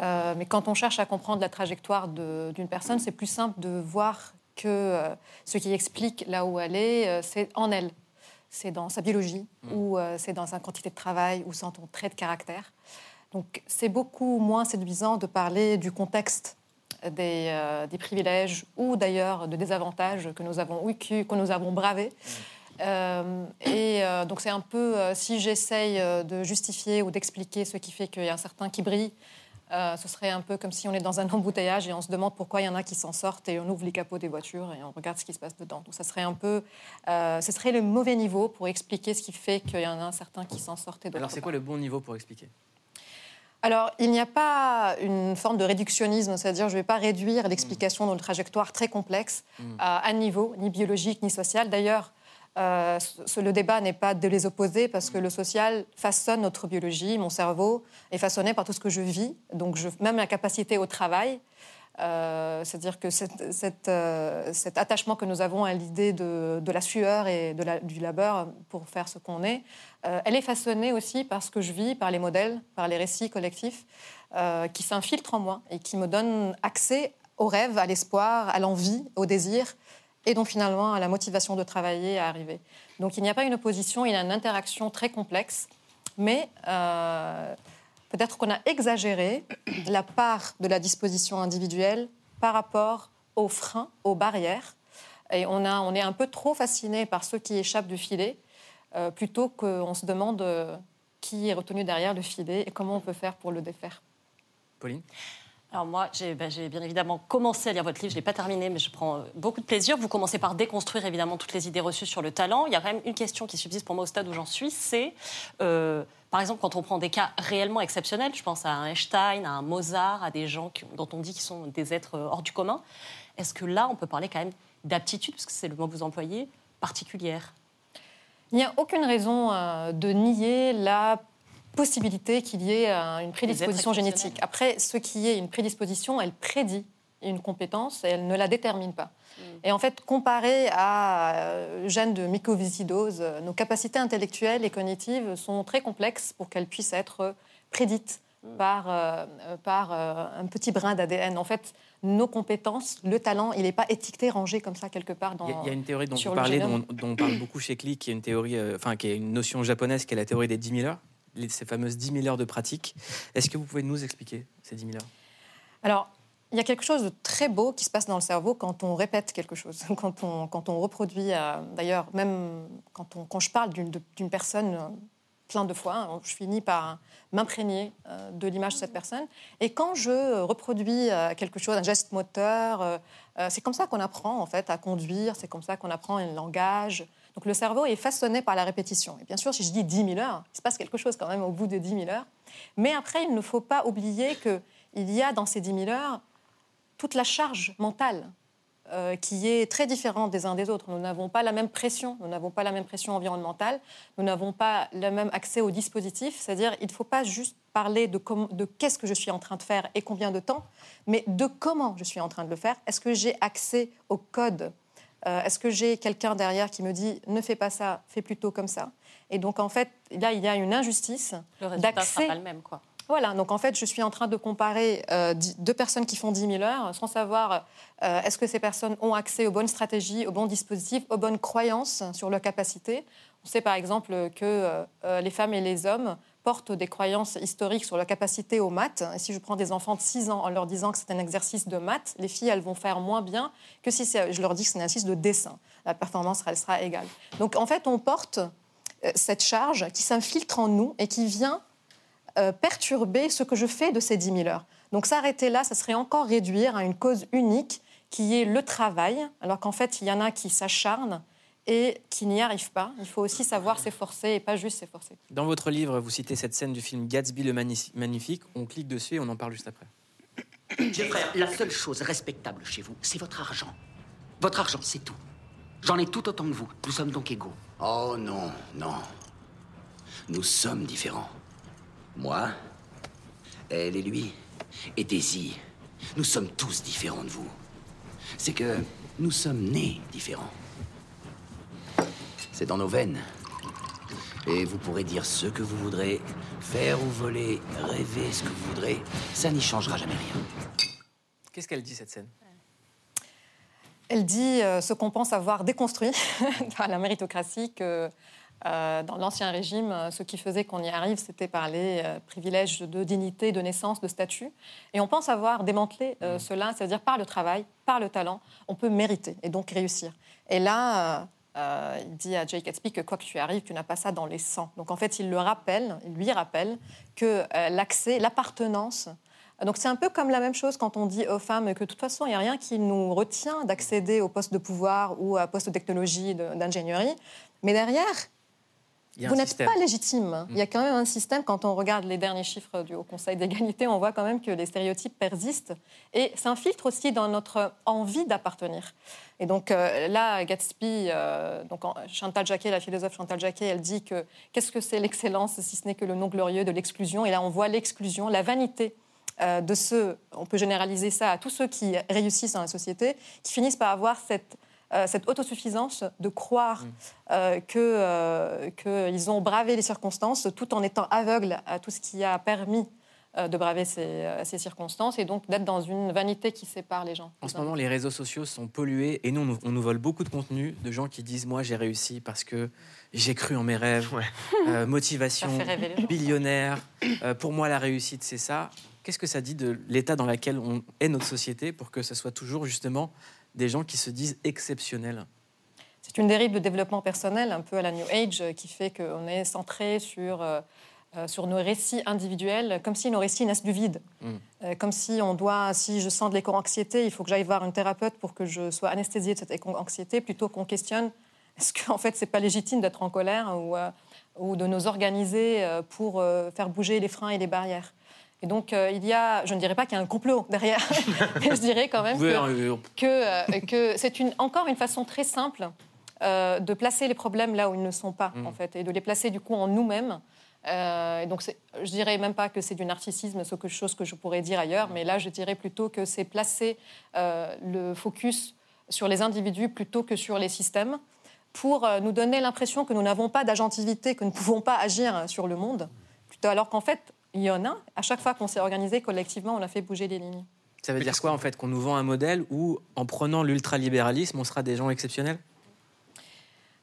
S26: Euh, mais quand on cherche à comprendre la trajectoire d'une personne, c'est plus simple de voir que euh, ce qui explique là où elle est, euh, c'est en elle. C'est dans sa biologie, ou euh, c'est dans sa quantité de travail, ou dans ton trait de caractère. Donc c'est beaucoup moins séduisant de parler du contexte des, des privilèges ou d'ailleurs de désavantages que nous avons vécus, que nous avons bravés. Euh, et euh, donc c'est un peu, euh, si j'essaye de justifier ou d'expliquer ce qui fait qu'il y a un certain qui brille, euh, ce serait un peu comme si on est dans un *laughs* embouteillage et on se demande pourquoi il y en a qui s'en sortent et on ouvre les capots des voitures et on regarde ce qui se passe dedans. Donc ça serait un peu, euh, ce serait le mauvais niveau pour expliquer ce qui fait qu'il y en a un certain qui s'en sortent et d'autres
S1: Alors c'est quoi le bon niveau pour expliquer?
S26: Alors, il n'y a pas une forme de réductionnisme, c'est-à-dire je ne vais pas réduire l'explication d'une trajectoire très complexe
S1: Mm.
S26: à un niveau, ni biologique, ni social. D'ailleurs, euh, le débat n'est pas de les opposer parce que le social façonne notre biologie, mon cerveau est façonné par tout ce que je vis, donc même la capacité au travail. euh, C'est-à-dire que euh, cet attachement que nous avons à l'idée de, la sueur et du labeur pour faire ce qu'on est, elle est façonnée aussi par ce que je vis, par les modèles, par les récits collectifs qui s'infiltrent en moi et qui me donnent accès au rêve, à l'espoir, à l'envie, au désir et donc finalement à la motivation de travailler, à arriver. Donc il n'y a pas une opposition, il y a une interaction très complexe, mais euh, peut-être qu'on a exagéré la part de la disposition individuelle par rapport aux freins, aux barrières. Et on, a, on est un peu trop fasciné par ceux qui échappent du filet, euh, plutôt qu'on se demande euh, qui est retenu derrière le filet et comment on peut faire pour le défaire.
S1: Pauline?
S15: Alors moi, j'ai ben, j'ai bien évidemment commencé à lire votre livre, je ne l'ai pas terminé, mais je prends euh, beaucoup de plaisir. Vous commencez par déconstruire évidemment toutes les idées reçues sur le talent. Il y a quand même une question qui subsiste pour moi au stade où j'en suis, c'est, euh, par exemple, quand on prend des cas réellement exceptionnels, je pense à Einstein, à Mozart, à des gens dont on dit qu'ils sont des êtres euh, hors du commun, est-ce que là, on peut parler quand même d'aptitude, parce que c'est le mot que vous employez, particulière?
S26: Il n'y a aucune raison de nier la possibilité qu'il y ait euh, une prédisposition génétique. Après, ce qui est une prédisposition, elle prédit une compétence et elle ne la détermine pas. Et en fait, comparé à euh, gène de mycoviscidose, euh, nos capacités intellectuelles et cognitives sont très complexes pour qu'elles puissent être prédites par, euh, euh, par euh, un petit brin d'ADN. En fait, nos compétences, le talent, il n'est pas étiqueté, rangé comme ça quelque part dans
S1: Il y, a- il y a une théorie dont
S26: sur
S1: vous
S26: le
S1: parlez,
S26: génome.
S1: dont, dont on parle beaucoup chez Click, qui est une théorie, euh, enfin qui est une notion japonaise, qui est la théorie des 10 000 heures, ces fameuses 10 000 heures de pratique. Est-ce que vous pouvez nous expliquer ces 10 000 heures?
S26: Alors, il y a quelque chose de très beau qui se passe dans le cerveau quand on répète quelque chose, *laughs* quand on, reproduit. euh, D'ailleurs, même quand, je parle d'une personne euh, plein de fois. hein. Je finis par m'imprégner euh, de l'image de cette personne. Et quand je reproduis quelque chose, un geste moteur, c'est comme ça qu'on apprend en fait à conduire, c'est comme ça qu'on apprend un langage. Donc le cerveau est façonné par la répétition. Et bien sûr, si je dis 10 000 heures, il se passe quelque chose quand même au bout de 10 000 heures. Mais après, il ne faut pas oublier qu'il y a dans ces 10 000 heures toute la charge mentale euh, qui est très différente des uns des autres. Nous n'avons pas la même pression, nous n'avons pas la même pression environnementale, nous n'avons pas le même accès au dispositif. C'est-à-dire, il ne faut pas juste parler de, de qu'est-ce que je suis en train de faire et combien de temps, mais de comment je suis en train de le faire. Est-ce que j'ai accès au code Euh, Est-ce que j'ai quelqu'un derrière qui me dit ne fais pas ça, fais plutôt comme ça? Et donc, en fait, là, il y a une injustice
S15: Le résultat ne
S26: d'accès
S15: sera pas le même, quoi.
S26: voilà, donc en fait, je suis en train de comparer euh, deux personnes qui font 10 000 heures sans savoir euh, est-ce que ces personnes ont accès aux bonnes stratégies, aux bons dispositifs, aux bonnes croyances sur leurs capacités. On sait par exemple que euh, les femmes et les hommes portent des croyances historiques sur leur capacité aux maths. Et si je prends des enfants de 6 ans en leur disant que c'est un exercice de maths, les filles, elles vont faire moins bien que si je leur dis que c'est un exercice de dessin. La performance, elle sera égale. Donc en fait, on porte euh, cette charge qui s'infiltre en nous et qui vient euh, perturber ce que je fais de ces 10 000 heures. Donc s'arrêter là, ça serait encore réduire à une cause unique qui est le travail, alors qu'en fait, il y en a qui s'acharnent et qui n'y arrivent pas. Il faut aussi savoir s'efforcer et pas juste s'efforcer.
S1: Dans votre livre, vous citez cette scène du film Gatsby le Magnifi- Magnifique. On clique dessus et on en parle juste après.
S27: Frère, la seule chose respectable chez vous, c'est votre argent. Votre argent, c'est tout. J'en ai tout autant que vous. Nous sommes donc égaux.
S25: Oh non, non. Nous sommes différents. Moi, elle et lui, et Daisy, nous sommes tous différents de vous. C'est que nous sommes nés différents. C'est dans nos veines. Et vous pourrez dire ce que vous voudrez, faire ou voler, rêver ce que vous voudrez, ça n'y changera jamais rien.
S1: Qu'est-ce qu'elle dit cette scène?
S26: Elle dit euh, ce qu'on pense avoir déconstruit *laughs* dans la méritocratie, que euh, dans l'Ancien Régime, euh, ce qui faisait qu'on y arrive, c'était par les euh, privilèges de dignité, de naissance, de statut. Et on pense avoir démantelé euh, cela, c'est-à-dire par le travail, par le talent, on peut mériter et donc réussir. Et là, euh, euh, il dit à Jake Gatsby que quoi que tu arrives, tu n'as pas ça dans les sangs. Donc en fait, il le rappelle, il lui rappelle que euh, l'accès, l'appartenance, donc c'est un peu comme la même chose quand on dit aux femmes que de toute façon, il n'y a rien qui nous retient d'accéder au poste de pouvoir ou à poste de technologie, d'ingénierie. Mais derrière,
S1: Il
S26: vous n'êtes pas légitime. Il y a quand même un système. Quand on regarde les derniers chiffres du Haut Conseil d'égalité, on voit quand même que les stéréotypes persistent et s'infiltrent aussi dans notre envie d'appartenir. Et donc euh, là, Gatsby, euh, donc Chantal Jacquet, la philosophe Chantal Jacquet, elle dit que qu'est-ce que c'est l'excellence si ce n'est que le nom glorieux de l'exclusion? Et là, on voit l'exclusion, la vanité euh, de ceux, on peut généraliser ça à tous ceux qui réussissent dans la société, qui finissent par avoir cette, euh, cette autosuffisance de croire euh, que, euh, qu'ils ont bravé les circonstances tout en étant aveugles à tout ce qui a permis euh, de braver ces, euh, ces circonstances et donc d'être dans une vanité qui sépare les gens.
S1: En ce moment, les réseaux sociaux sont pollués et nous, on nous, vole beaucoup de contenu de gens qui disent Moi, j'ai réussi parce que j'ai cru en mes rêves, Euh, *laughs* motivation, billionnaire. Euh, pour moi, la réussite, c'est ça. Qu'est-ce que ça dit de l'état dans lequel on est notre société pour que ce soit toujours justement des gens qui se disent exceptionnels
S26: C'est une dérive de développement personnel, un peu à la New Age, euh, qui fait qu'on est centré sur, euh, euh, sur nos récits individuels, comme si nos récits naissent du vide.
S1: Mm.
S26: Euh, comme si on doit, si je sens de l'éco-anxiété, il faut que j'aille voir un thérapeute pour que je sois anesthésiée de cette éco-anxiété, plutôt qu'on questionne *laughs* est-ce qu'en fait c'est pas légitime d'être en colère ou, euh, ou de nous organiser pour faire bouger les freins et les barrières. Et donc euh, il y a, je ne dirais pas qu'il y a un complot derrière, *laughs* mais je dirais quand même que,
S1: euh,
S26: que, que c'est une, encore une façon très simple euh, de placer les problèmes là où ils ne sont pas,
S1: Mm.
S26: en fait, et de les placer du coup en nous-mêmes. Euh, et donc, je dirais même pas que c'est du narcissisme, c'est quelque chose que je pourrais dire ailleurs, mais là, je dirais plutôt que c'est placer le focus sur les individus plutôt que sur les systèmes pour nous donner l'impression que nous n'avons pas d'agentivité, que nous ne pouvons pas agir sur le monde, plutôt alors qu'en fait, il y en a. À chaque fois qu'on s'est organisé collectivement, on a fait bouger les lignes.
S1: Ça veut dire quoi en fait Qu'on nous vend un modèle où, en prenant l'ultralibéralisme, on sera des gens exceptionnels?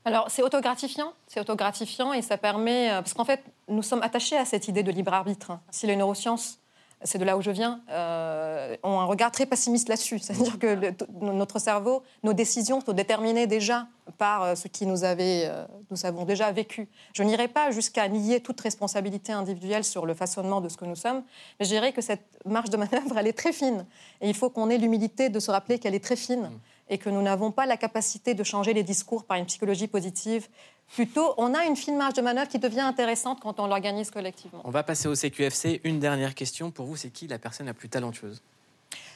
S26: Alors, c'est autogratifiant, c'est autogratifiant et ça permet, euh, parce qu'en fait, nous sommes attachés à cette idée de libre arbitre. Si les neurosciences c'est de là où je viens, euh, ont un regard très pessimiste là-dessus. C'est-à-dire que notre cerveau, nos décisions sont déterminées déjà par euh, ce qui euh, nous avons déjà vécu. Je n'irai pas jusqu'à nier toute responsabilité individuelle sur le façonnement de ce que nous sommes, mais je dirais que cette marge de manœuvre, elle est très fine. Et il faut qu'on ait l'humilité de se rappeler qu'elle est très fine et que nous n'avons pas la capacité de changer les discours par une psychologie positive. Plutôt, on a une fine marge de manœuvre qui devient intéressante quand on l'organise collectivement.
S1: On va passer au CQFC. Une dernière question pour vous, c'est qui la personne la plus talentueuse?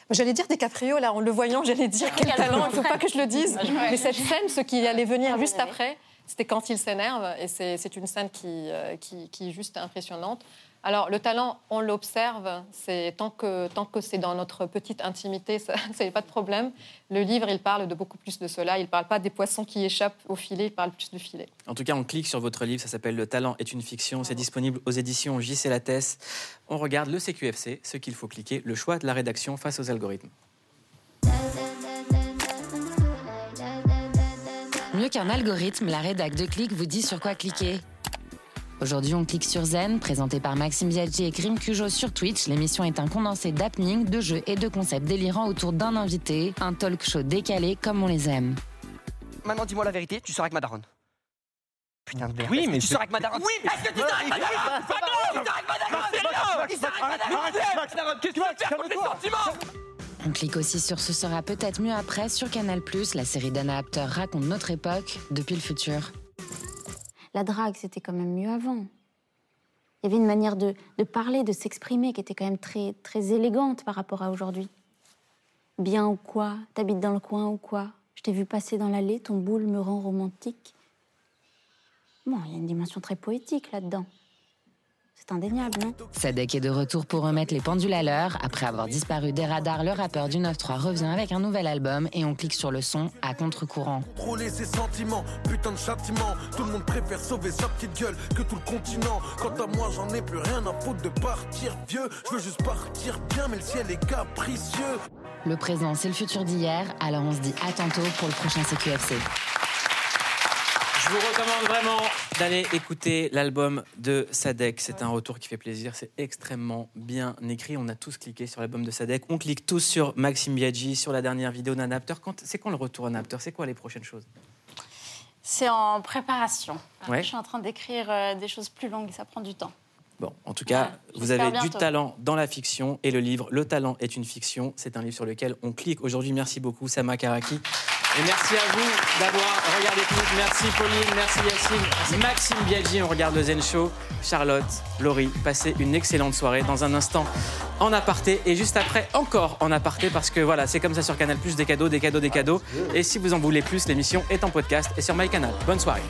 S26: J'allais dire DiCaprio, là, en le voyant, j'allais dire quel talent, il ne faut pas que je le dise. Mais cette scène, ce qui allait venir juste après, c'était quand il s'énerve, et c'est une scène qui, euh, qui, qui est juste impressionnante. Alors, le talent, on l'observe, c'est tant que, tant que c'est dans notre petite intimité, ça *laughs* n'est pas de problème. Le livre, il parle de beaucoup plus de cela. Il ne parle pas des poissons qui échappent au filet, il parle plus du filet.
S1: En tout cas, on clique sur votre livre, ça s'appelle Le talent est une fiction. C'est disponible aux éditions JC Lattès. On regarde le CQFC, ce qu'il faut cliquer, le choix de la rédaction face aux algorithmes.
S28: Mieux qu'un algorithme, la rédac de Click vous dit sur quoi cliquer. Aujourd'hui, on clique sur Zen, présenté par Maxime Biaggi et Grim Cujo sur Twitch. L'émission est un condensé d'happenings, de jeux et de concepts délirants autour d'un invité, un talk show décalé comme on les aime.
S29: Maintenant, dis-moi la vérité, tu sors avec ma daronne. Putain de merde.
S30: Oui, mais
S29: tu sors avec ma daronne.
S30: Oui, mais est-ce que tu sors avec ma daronne tu sors avec ma daronne Il sort avec ma daronne Qu'est-ce que tu vas faire contre les sentiments
S28: On clique aussi sur Ce sera peut-être mieux après sur Canal+, la série d'Anna Apter raconte notre époque depuis le futur.
S18: La drague, c'était quand même mieux avant. Il y avait une manière de, de parler, de s'exprimer qui était quand même très, très élégante par rapport à aujourd'hui. Bien ou quoi T'habites dans le coin ou quoi Je t'ai vu passer dans l'allée, ton boule me rend romantique. Bon, il y a une dimension très poétique là-dedans. C'est indéniable, non
S28: Sadek est de retour pour remettre les pendules à l'heure. Après avoir disparu des radars, le rappeur du 9-3 revient avec un nouvel album et on clique sur le son à contre-courant.
S31: Contrôler ses sentiments, putain de châtiment. Tout le monde préfère sauver sa petite gueule que tout le continent. Quant à moi, j'en ai plus rien à foutre de partir vieux. Je veux juste partir bien, mais le ciel est capricieux.
S28: Le présent, c'est le futur d'hier, alors on se dit à tantôt pour le prochain CQFC.
S1: Je vous recommande vraiment d'aller écouter l'album de Sadek. C'est un retour qui fait plaisir. C'est extrêmement bien écrit. On a tous cliqué sur l'album de Sadek. On clique tous sur Maxime Biaggi, sur la dernière vidéo d'un Apter. Quand- C'est quand le retour d'un Apter? C'est quoi les prochaines choses?
S32: C'est en préparation.
S1: Ouais.
S32: Je suis en train d'écrire euh, des choses plus longues et ça prend du temps.
S1: Bon, en tout cas, vous avez du talent dans la fiction et le livre Le talent est une fiction. C'est un livre sur lequel on clique. Aujourd'hui, merci beaucoup, Sama Karaki. Et merci à vous d'avoir regardé tout. Merci Pauline, merci Yacine, Maxime Biaggi. On regarde le Zen Show. Charlotte, Laurie, passez une excellente soirée. Dans un instant, en aparté. Et juste après, encore en aparté. Parce que voilà, c'est comme ça sur Canal, des cadeaux, des cadeaux, des cadeaux. Et si vous en voulez plus, l'émission est en podcast et sur MyCanal. Bonne soirée.